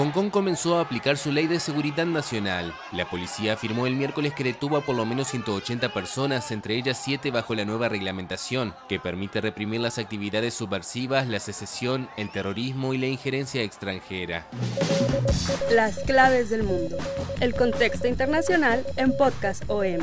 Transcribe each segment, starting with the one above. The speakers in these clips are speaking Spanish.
Hong Kong comenzó a aplicar su ley de seguridad nacional. La policía afirmó el miércoles que detuvo a por lo menos 180 personas, entre ellas 7 bajo la nueva reglamentación, que permite reprimir las actividades subversivas, la secesión, el terrorismo y la injerencia extranjera. Las claves del mundo. El contexto internacional en Podcast OM.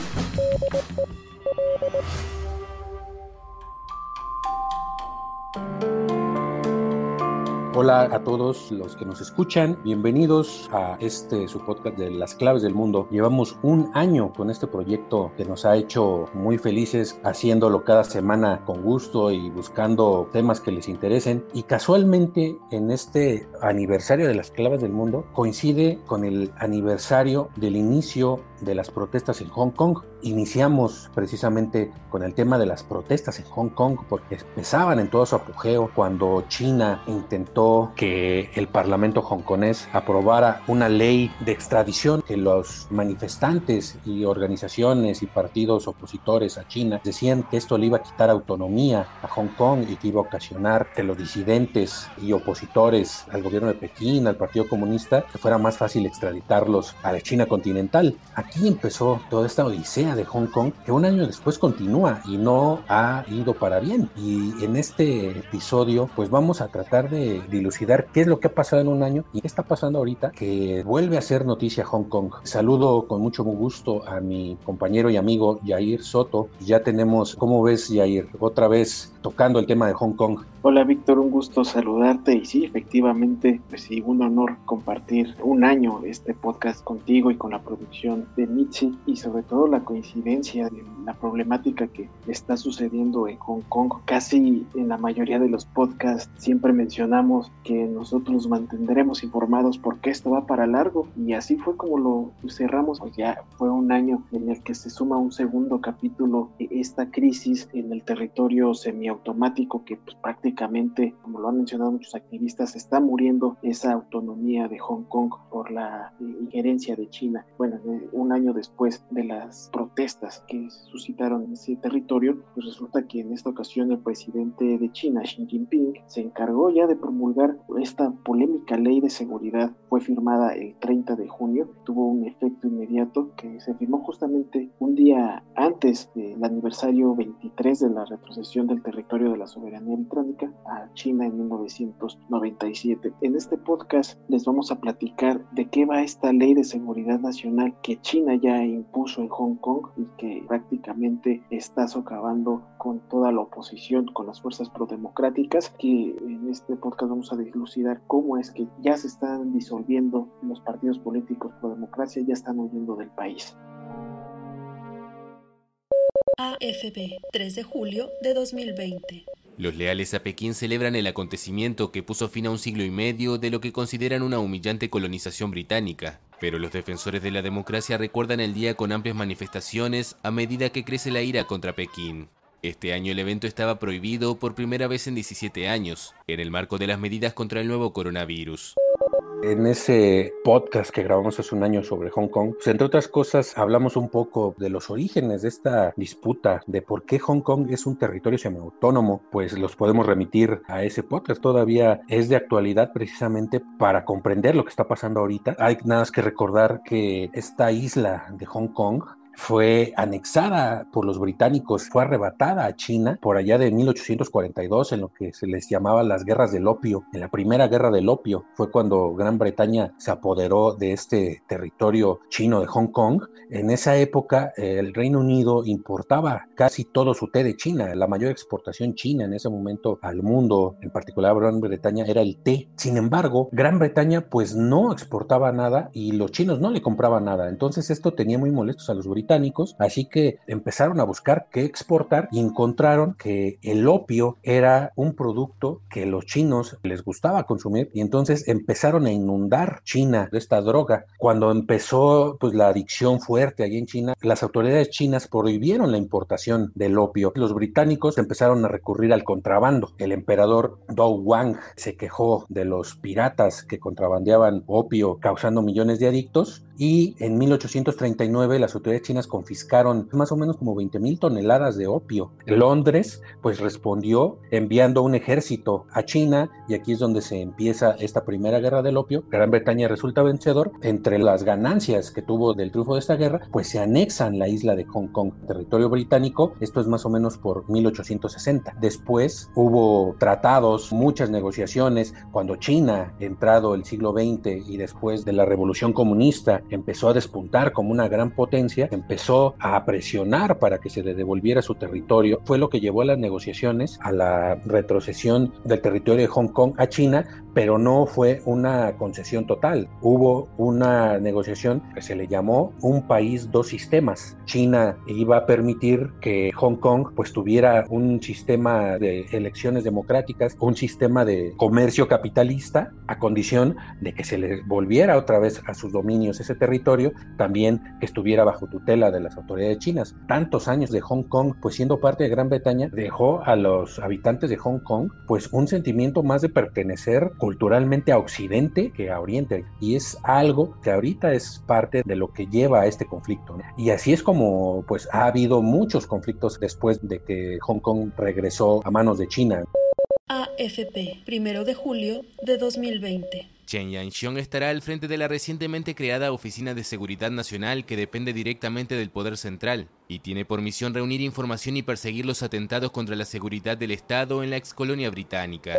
Hola a todos los que nos escuchan, bienvenidos a este su podcast de las claves del mundo. Llevamos un año con este proyecto que nos ha hecho muy felices, haciéndolo cada semana con gusto y buscando temas que les interesen. Y casualmente en este aniversario de las claves del mundo coincide con el aniversario del inicio de las protestas en Hong Kong. Iniciamos precisamente con el tema de las protestas en Hong Kong porque empezaban en todo su apogeo cuando China intentó que el Parlamento hongkonés aprobara una ley de extradición que los manifestantes y organizaciones y partidos opositores a China decían que esto le iba a quitar autonomía a Hong Kong y que iba a ocasionar que los disidentes y opositores al gobierno de Pekín, al Partido Comunista, que fuera más fácil extraditarlos a la China continental aquí empezó toda esta odisea de Hong Kong que un año después continúa y no ha ido para bien. Y en este episodio pues vamos a tratar de dilucidar qué es lo que ha pasado en un año y qué está pasando ahorita que vuelve a ser noticia Hong Kong. Saludo con mucho gusto a mi compañero y amigo Yair Soto. Ya tenemos, ¿cómo ves Yair? Otra vez tocando el tema de Hong Kong. Hola Víctor, un gusto saludarte y sí, efectivamente, pues sí, un honor compartir un año este podcast contigo y con la producción de Mitzi y sobre todo la coincidencia de la problemática que está sucediendo en Hong Kong. Casi en la mayoría de los podcasts siempre mencionamos que nosotros mantendremos informados porque esto va para largo y así fue como lo cerramos, pues ya fue un año en el que se suma un segundo capítulo de esta crisis en el territorio semiautomático que pues, prácticamente, como lo han mencionado muchos activistas, está muriendo esa autonomía de Hong Kong por la injerencia de China. Bueno, un año después de las protestas que suscitaron en ese territorio, pues resulta que en esta ocasión el presidente de China, Xi Jinping, se encargó ya de promulgar esta polémica ley de seguridad. Fue firmada el 30 de junio, tuvo un efecto inmediato que se firmó justamente un día antes del aniversario 23 de la retrocesión del territorio de la soberanía británica a China en 1997. En este podcast les vamos a platicar de qué va esta ley de seguridad nacional que China ya impuso en Hong Kong y que prácticamente está socavando con toda la oposición, con las fuerzas prodemocráticas, que en este podcast vamos a dilucidar cómo es que ya se están disolviendo los partidos políticos pro democracia, ya están huyendo del país. AFP, 3 de julio de 2020. Los leales a Pekín celebran el acontecimiento que puso fin a un siglo y medio de lo que consideran una humillante colonización británica. Pero los defensores de la democracia recuerdan el día con amplias manifestaciones a medida que crece la ira contra Pekín. Este año el evento estaba prohibido por primera vez en 17 años, en el marco de las medidas contra el nuevo coronavirus. En ese podcast que grabamos hace un año sobre Hong Kong, pues, entre otras cosas, hablamos un poco de los orígenes de esta disputa, de por qué Hong Kong es un territorio semiautónomo, pues los podemos remitir a ese podcast. Todavía es de actualidad precisamente para comprender lo que está pasando ahorita. Hay nada más que recordar que esta isla de Hong Kong fue anexada por los británicos, fue arrebatada a China por allá de 1842 en lo que se les llamaba las guerras del opio. En la primera guerra del opio fue cuando Gran Bretaña se apoderó de este territorio chino de Hong Kong. En esa época el Reino Unido importaba casi todo su té de China, la mayor exportación china en ese momento al mundo, en particular Gran Bretaña, era el té. Sin embargo, Gran Bretaña pues no exportaba nada y los chinos no le compraban nada. Entonces esto tenía muy molestos a los británicos británicos, así que empezaron a buscar qué exportar y encontraron que el opio era un producto que los chinos les gustaba consumir y entonces empezaron a inundar China de esta droga. Cuando empezó pues la adicción fuerte allí en China, las autoridades chinas prohibieron la importación del opio. Los británicos empezaron a recurrir al contrabando. El emperador Dou Wang se quejó de los piratas que contrabandeaban opio causando millones de adictos y en 1839 las autoridades chinas confiscaron más o menos como 20 mil toneladas de opio. Londres pues respondió enviando un ejército a China y aquí es donde se empieza esta primera guerra del opio. Gran Bretaña resulta vencedor. Entre las ganancias que tuvo del triunfo de esta guerra pues se anexan la isla de Hong Kong, territorio británico. Esto es más o menos por 1860. Después hubo tratados, muchas negociaciones cuando China, entrado el siglo XX y después de la revolución comunista, empezó a despuntar como una gran potencia, empezó a presionar para que se le devolviera su territorio, fue lo que llevó a las negociaciones a la retrocesión del territorio de Hong Kong a China, pero no fue una concesión total. Hubo una negociación que se le llamó un país, dos sistemas. China iba a permitir que Hong Kong pues tuviera un sistema de elecciones democráticas, un sistema de comercio capitalista a condición de que se le volviera otra vez a sus dominios ese territorio, también que estuviera bajo tutela de las autoridades chinas. Tantos años de Hong Kong, pues siendo parte de Gran Bretaña, dejó a los habitantes de Hong Kong pues un sentimiento más de pertenecer culturalmente a Occidente que a Oriente. Y es algo que ahorita es parte de lo que lleva a este conflicto. Y así es como pues ha habido muchos conflictos después de que Hong Kong regresó a manos de China. AFP, primero de julio de 2020. Chen Yanxiong estará al frente de la recientemente creada Oficina de Seguridad Nacional que depende directamente del Poder Central y tiene por misión reunir información y perseguir los atentados contra la seguridad del Estado en la excolonia británica.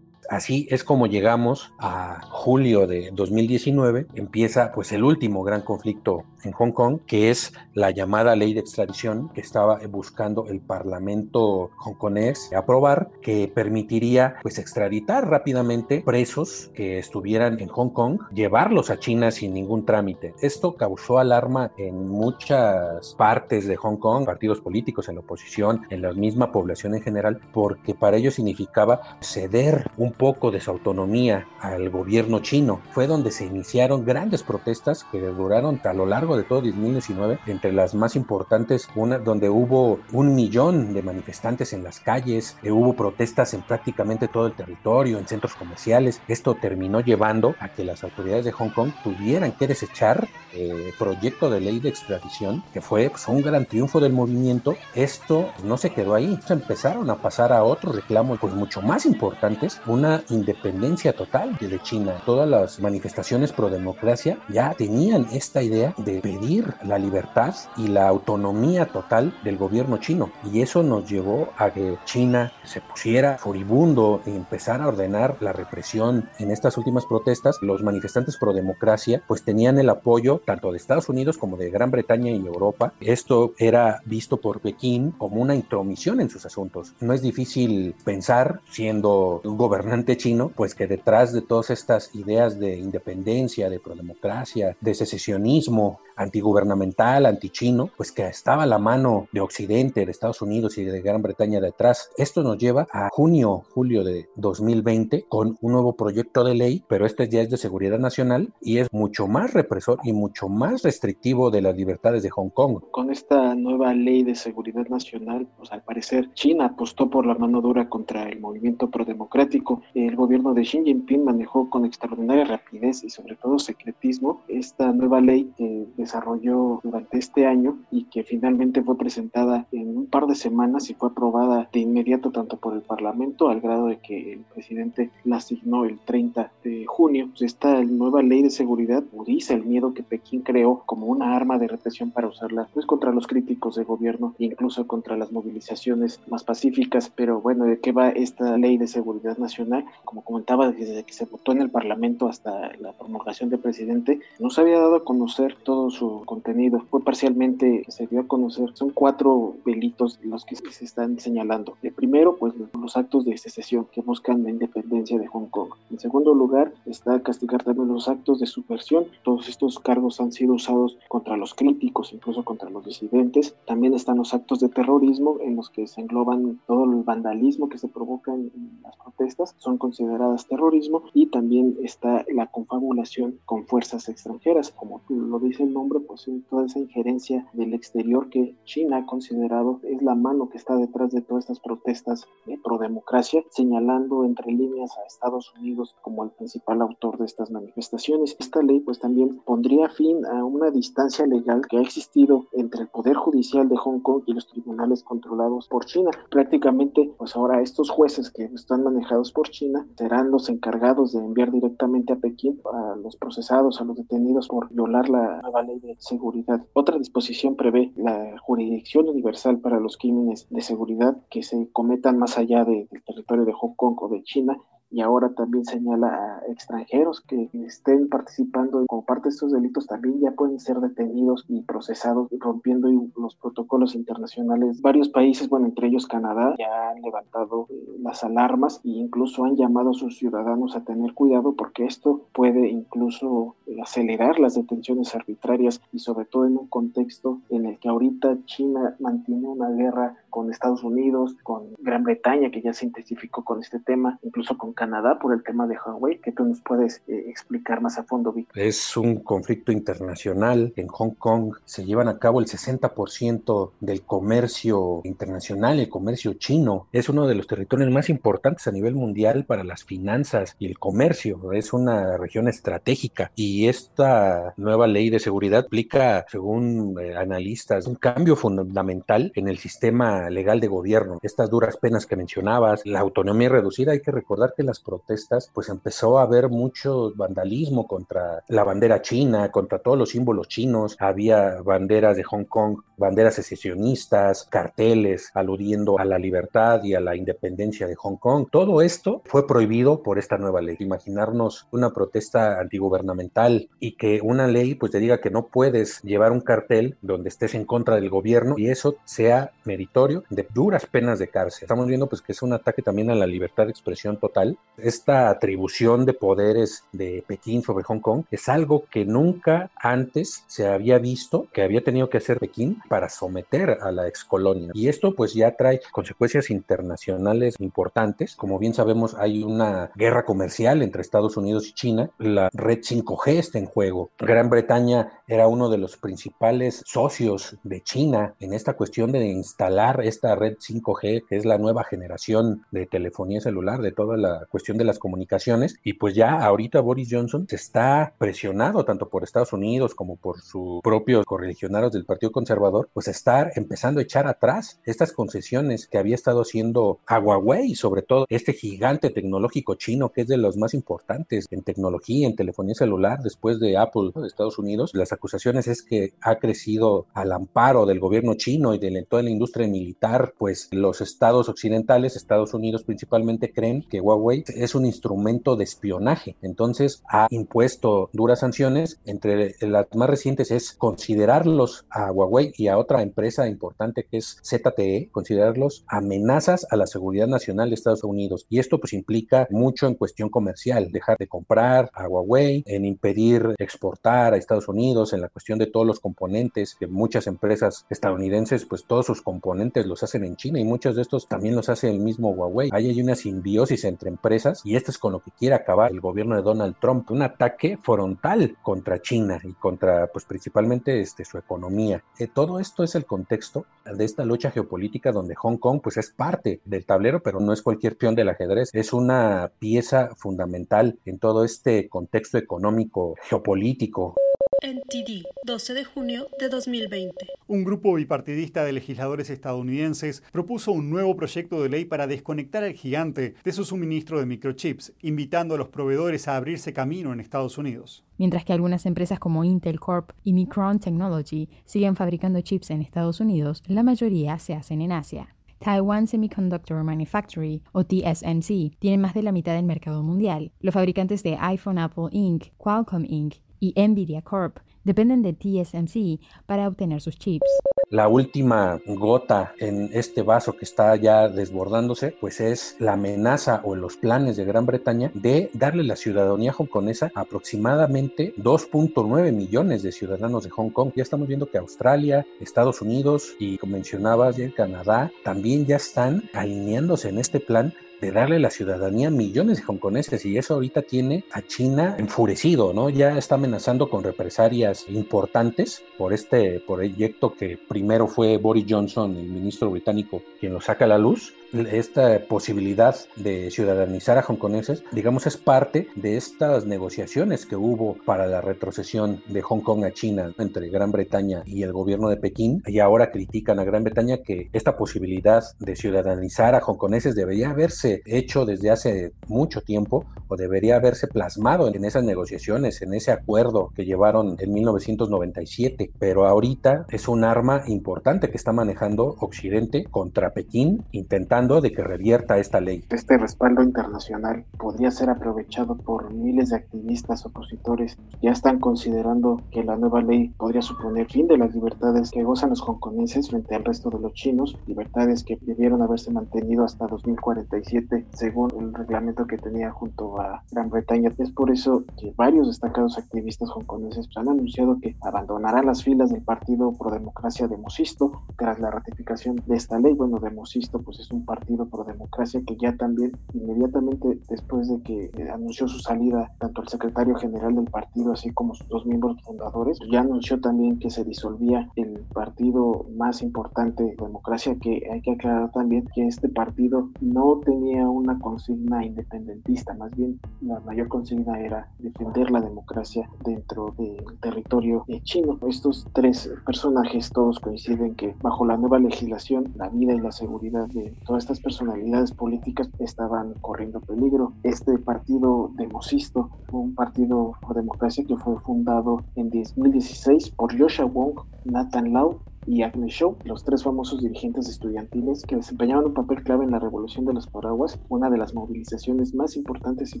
Así es como llegamos a julio de 2019, empieza pues el último gran conflicto en Hong Kong, que es la llamada ley de extradición que estaba buscando el Parlamento hongkonés aprobar, que permitiría pues extraditar rápidamente presos que estuvieran en Hong Kong, llevarlos a China sin ningún trámite. Esto causó alarma en muchas partes de Hong Kong, partidos políticos en la oposición, en la misma población en general, porque para ellos significaba ceder un poco de su autonomía al gobierno chino. Fue donde se iniciaron grandes protestas que duraron a lo largo de todo 2019, entre las más importantes, una donde hubo un millón de manifestantes en las calles, eh, hubo protestas en prácticamente todo el territorio, en centros comerciales. Esto terminó llevando a que las autoridades de Hong Kong tuvieran que desechar el eh, proyecto de ley de extradición, que fue pues, un gran triunfo del movimiento. Esto no se quedó ahí, se empezaron a pasar a otros reclamos pues mucho más importantes, una independencia total de China. Todas las manifestaciones pro democracia ya tenían esta idea de pedir la libertad y la autonomía total del gobierno chino. Y eso nos llevó a que China se pusiera furibundo y empezara a ordenar la represión en estas últimas protestas. Los manifestantes pro democracia pues tenían el apoyo tanto de Estados Unidos como de Gran Bretaña y Europa. Esto era visto por Pekín como una intromisión en sus asuntos. No es difícil pensar, siendo un gobernante chino, pues que detrás de todas estas ideas de independencia, de prodemocracia, de secesionismo, antigubernamental, antichino, pues que estaba la mano de Occidente, de Estados Unidos y de Gran Bretaña detrás. Esto nos lleva a junio, julio de 2020 con un nuevo proyecto de ley, pero este ya es de seguridad nacional y es mucho más represor y mucho más restrictivo de las libertades de Hong Kong. Con esta nueva ley de seguridad nacional, pues al parecer China apostó por la mano dura contra el movimiento prodemocrático. El gobierno de Xi Jinping manejó con extraordinaria rapidez y sobre todo secretismo esta nueva ley que desarrolló durante este año y que finalmente fue presentada en un par de semanas y fue aprobada de inmediato tanto por el Parlamento al grado de que el presidente la asignó el 30 de junio. Pues esta nueva ley de seguridad udiza el miedo que Pekín creó como una arma de represión para usarla pues contra los críticos de gobierno e incluso contra las movilizaciones más pacíficas. Pero bueno, ¿de qué va esta ley de seguridad nacional? Como comentaba, desde que se votó en el Parlamento hasta la promulgación del presidente, no se había dado a conocer todos su contenido. Fue parcialmente, se dio a conocer, son cuatro delitos los que se están señalando. El primero, pues los actos de secesión que buscan la independencia de Hong Kong. En segundo lugar, está castigar también los actos de subversión. Todos estos cargos han sido usados contra los críticos, incluso contra los disidentes. También están los actos de terrorismo en los que se engloban todo el vandalismo que se provoca en las protestas, son consideradas terrorismo y también está la confabulación con fuerzas extranjeras, como lo dice el nombre, pues toda esa injerencia del exterior que China ha considerado es la mano que está detrás de todas estas protestas pro democracia, señalando entre líneas a Estados Unidos como el principal autor de estas manifestaciones. Esta ley pues también pondría fin a una distancia legal que ha existido entre el poder judicial de Hong Kong y los tribunales controlados por China. Prácticamente pues ahora estos jueces que están manejados por China serán los encargados de enviar directamente a Pekín a los procesados, a los detenidos por violar la nueva ley de seguridad. Otra disposición prevé la jurisdicción universal para los crímenes de seguridad que se cometan más allá del territorio de Hong Kong o de China y ahora también señala a extranjeros que estén participando como parte de estos delitos también ya pueden ser detenidos y procesados rompiendo los protocolos internacionales. Varios países, bueno, entre ellos Canadá, ya han levantado eh, las alarmas e incluso han llamado a sus ciudadanos a tener cuidado porque esto puede incluso eh, acelerar las detenciones arbitrarias y sobre todo en un contexto en el que ahorita China mantiene una guerra con Estados Unidos, con Gran Bretaña, que ya se intensificó con este tema, incluso con Canadá por el tema de Huawei, que tú nos puedes eh, explicar más a fondo, Vic. Es un conflicto internacional. En Hong Kong se llevan a cabo el 60% del comercio internacional, el comercio chino. Es uno de los territorios más importantes a nivel mundial para las finanzas y el comercio. Es una región estratégica y esta nueva ley de seguridad aplica, según eh, analistas, un cambio fundamental en el sistema legal de gobierno. Estas duras penas que mencionabas, la autonomía reducida, hay que recordar que protestas, pues empezó a haber mucho vandalismo contra la bandera china, contra todos los símbolos chinos, había banderas de Hong Kong, banderas secesionistas, carteles aludiendo a la libertad y a la independencia de Hong Kong. Todo esto fue prohibido por esta nueva ley. Imaginarnos una protesta antigubernamental y que una ley pues te diga que no puedes llevar un cartel donde estés en contra del gobierno y eso sea meritorio de duras penas de cárcel. Estamos viendo pues que es un ataque también a la libertad de expresión total. Esta atribución de poderes de Pekín sobre Hong Kong es algo que nunca antes se había visto que había tenido que hacer Pekín para someter a la excolonia. Y esto pues ya trae consecuencias internacionales importantes. Como bien sabemos hay una guerra comercial entre Estados Unidos y China. La red 5G está en juego. Gran Bretaña era uno de los principales socios de China en esta cuestión de instalar esta red 5G, que es la nueva generación de telefonía celular, de toda la cuestión de las comunicaciones. Y pues ya ahorita Boris Johnson se está presionado tanto por Estados Unidos como por sus propios correligionarios del Partido Conservador, pues estar empezando a echar atrás estas concesiones que había estado haciendo a Huawei, sobre todo este gigante tecnológico chino que es de los más importantes en tecnología, en telefonía celular, después de Apple de Estados Unidos. Las acusaciones es que ha crecido al amparo del gobierno chino y de toda la industria militar, pues los estados occidentales, Estados Unidos principalmente, creen que Huawei es un instrumento de espionaje. Entonces ha impuesto duras sanciones. Entre las más recientes es considerarlos a Huawei y a otra empresa importante que es ZTE, considerarlos amenazas a la seguridad nacional de Estados Unidos. Y esto pues implica mucho en cuestión comercial, dejar de comprar a Huawei, en impedir exportar a Estados Unidos, en la cuestión de todos los componentes que muchas empresas estadounidenses, pues todos sus componentes los hacen en China y muchos de estos también los hace el mismo Huawei. Ahí hay una simbiosis entre empresas y esto es con lo que quiere acabar el gobierno de Donald Trump, un ataque frontal contra China y contra pues principalmente este, su economía. Eh, todo esto es el contexto de esta lucha geopolítica donde Hong Kong pues es parte del tablero, pero no es cualquier peón del ajedrez, es una pieza fundamental en todo este contexto económico geopolítico. NTD, 12 de junio de 2020. Un grupo bipartidista de legisladores estadounidenses propuso un nuevo proyecto de ley para desconectar al gigante de su suministro de microchips, invitando a los proveedores a abrirse camino en Estados Unidos. Mientras que algunas empresas como Intel Corp y Micron Technology siguen fabricando chips en Estados Unidos, la mayoría se hacen en Asia. Taiwan Semiconductor Manufacturing, o TSMC, tiene más de la mitad del mercado mundial. Los fabricantes de iPhone Apple Inc., Qualcomm Inc. y Nvidia Corp dependen de TSMC para obtener sus chips. La última gota en este vaso que está ya desbordándose, pues es la amenaza o los planes de Gran Bretaña de darle la ciudadanía hongkonesa a aproximadamente 2.9 millones de ciudadanos de Hong Kong. Ya estamos viendo que Australia, Estados Unidos y como mencionabas, Canadá también ya están alineándose en este plan de darle la ciudadanía a millones de hongkoneses y eso ahorita tiene a China enfurecido, ¿no? Ya está amenazando con represalias importantes por este proyecto que primero fue Boris Johnson, el ministro británico, quien lo saca a la luz esta posibilidad de ciudadanizar a hongkoneses, digamos, es parte de estas negociaciones que hubo para la retrocesión de Hong Kong a China entre Gran Bretaña y el gobierno de Pekín. Y ahora critican a Gran Bretaña que esta posibilidad de ciudadanizar a hongkoneses debería haberse hecho desde hace mucho tiempo o debería haberse plasmado en esas negociaciones, en ese acuerdo que llevaron en 1997. Pero ahorita es un arma importante que está manejando Occidente contra Pekín, intentando de que revierta esta ley. Este respaldo internacional podría ser aprovechado por miles de activistas opositores. Ya están considerando que la nueva ley podría suponer fin de las libertades que gozan los hongkoneses frente al resto de los chinos, libertades que debieron haberse mantenido hasta 2047 según el reglamento que tenía junto a Gran Bretaña. Es por eso que varios destacados activistas hongkoneses han anunciado que abandonarán las filas del Partido Pro Democracia de Mosisto tras la ratificación de esta ley. Bueno, de Mosisto pues es un Partido Pro Democracia, que ya también inmediatamente después de que eh, anunció su salida, tanto el secretario general del partido, así como sus dos miembros fundadores, ya anunció también que se disolvía el partido más importante de democracia, que hay que aclarar también que este partido no tenía una consigna independentista, más bien la mayor consigna era defender la democracia dentro del territorio chino. Estos tres personajes todos coinciden que bajo la nueva legislación, la vida y la seguridad de estas personalidades políticas estaban corriendo peligro. Este partido demosisto fue un partido por democracia que fue fundado en 2016 por Joshua Wong, Nathan Lau y Agnes Shaw, los tres famosos dirigentes estudiantiles que desempeñaban un papel clave en la revolución de los paraguas, una de las movilizaciones más importantes y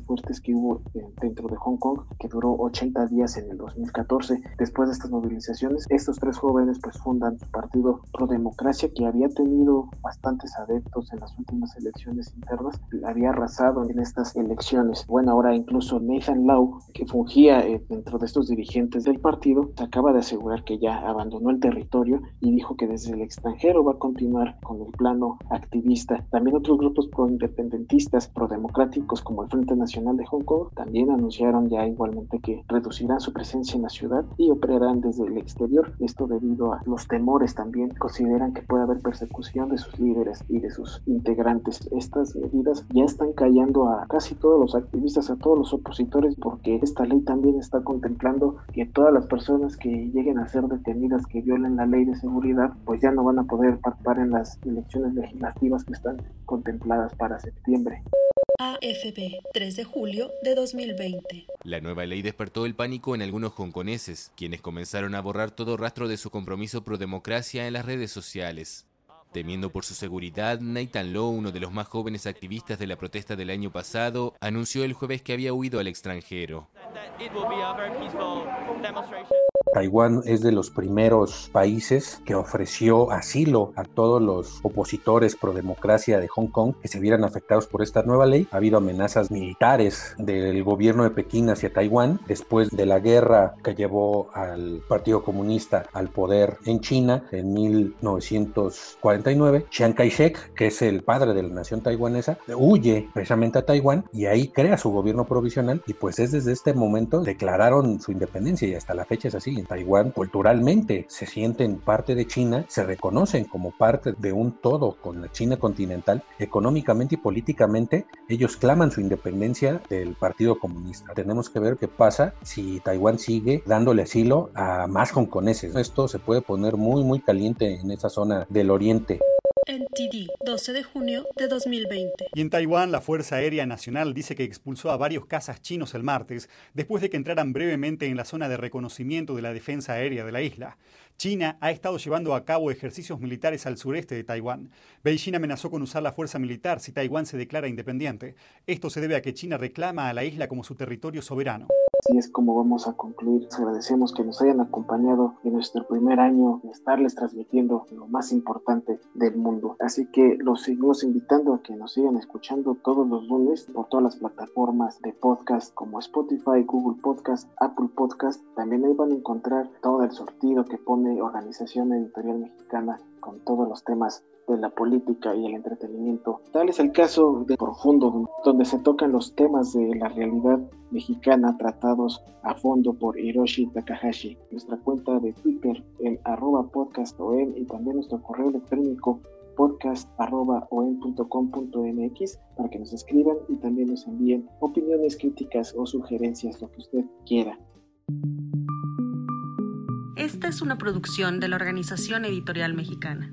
fuertes que hubo dentro de Hong Kong, que duró 80 días en el 2014. Después de estas movilizaciones, estos tres jóvenes pues fundan su partido Pro Democracia, que había tenido bastantes adeptos en las últimas elecciones internas, había arrasado en estas elecciones. Bueno, ahora incluso Nathan Lau, que fungía eh, dentro de estos dirigentes del partido, acaba de asegurar que ya abandonó el territorio y dijo que desde el extranjero va a continuar con el plano activista. También otros grupos pro-independentistas, pro-democráticos como el Frente Nacional de Hong Kong también anunciaron ya igualmente que reducirán su presencia en la ciudad y operarán desde el exterior. Esto debido a los temores también. Consideran que puede haber persecución de sus líderes y de sus integrantes. Estas medidas ya están callando a casi todos los activistas, a todos los opositores, porque esta ley también está contemplando que todas las personas que lleguen a ser detenidas, que violen la ley de seguridad, pues ya no van a poder participar en las elecciones legislativas que están contempladas para septiembre. AFP, 3 de julio de 2020. La nueva ley despertó el pánico en algunos hongkoneses, quienes comenzaron a borrar todo rastro de su compromiso pro democracia en las redes sociales. Temiendo por su seguridad, Nathan Lowe, uno de los más jóvenes activistas de la protesta del año pasado, anunció el jueves que había huido al extranjero. Taiwán es de los primeros países que ofreció asilo a todos los opositores pro democracia de Hong Kong que se vieran afectados por esta nueva ley. Ha habido amenazas militares del gobierno de Pekín hacia Taiwán después de la guerra que llevó al Partido Comunista al poder en China en 1949. Chiang Kai-shek, que es el padre de la nación taiwanesa, huye precisamente a Taiwán y ahí crea su gobierno provisional y pues es desde este momento declararon su independencia y hasta la fecha es así. Taiwán culturalmente se sienten parte de China, se reconocen como parte de un todo con la China continental, económicamente y políticamente ellos claman su independencia del Partido Comunista. Tenemos que ver qué pasa si Taiwán sigue dándole asilo a más hongkoneses. Esto se puede poner muy muy caliente en esa zona del oriente. NTD, 12 de junio de 2020. Y en Taiwán, la Fuerza Aérea Nacional dice que expulsó a varios cazas chinos el martes después de que entraran brevemente en la zona de reconocimiento de la defensa aérea de la isla. China ha estado llevando a cabo ejercicios militares al sureste de Taiwán. Beijing amenazó con usar la fuerza militar si Taiwán se declara independiente. Esto se debe a que China reclama a la isla como su territorio soberano. Así es como vamos a concluir. Les agradecemos que nos hayan acompañado en nuestro primer año de estarles transmitiendo lo más importante del mundo. Así que los seguimos invitando a que nos sigan escuchando todos los lunes por todas las plataformas de podcast como Spotify, Google Podcast, Apple Podcast. También ahí van a encontrar todo el sortido que pone Organización Editorial Mexicana con todos los temas de la política y el entretenimiento. Tal es el caso de Profundo, donde se tocan los temas de la realidad mexicana tratados a fondo por Hiroshi Takahashi. Nuestra cuenta de Twitter en arroba y también nuestro correo electrónico podcast.om.com.mx para que nos escriban y también nos envíen opiniones, críticas o sugerencias, lo que usted quiera. Esta es una producción de la Organización Editorial Mexicana.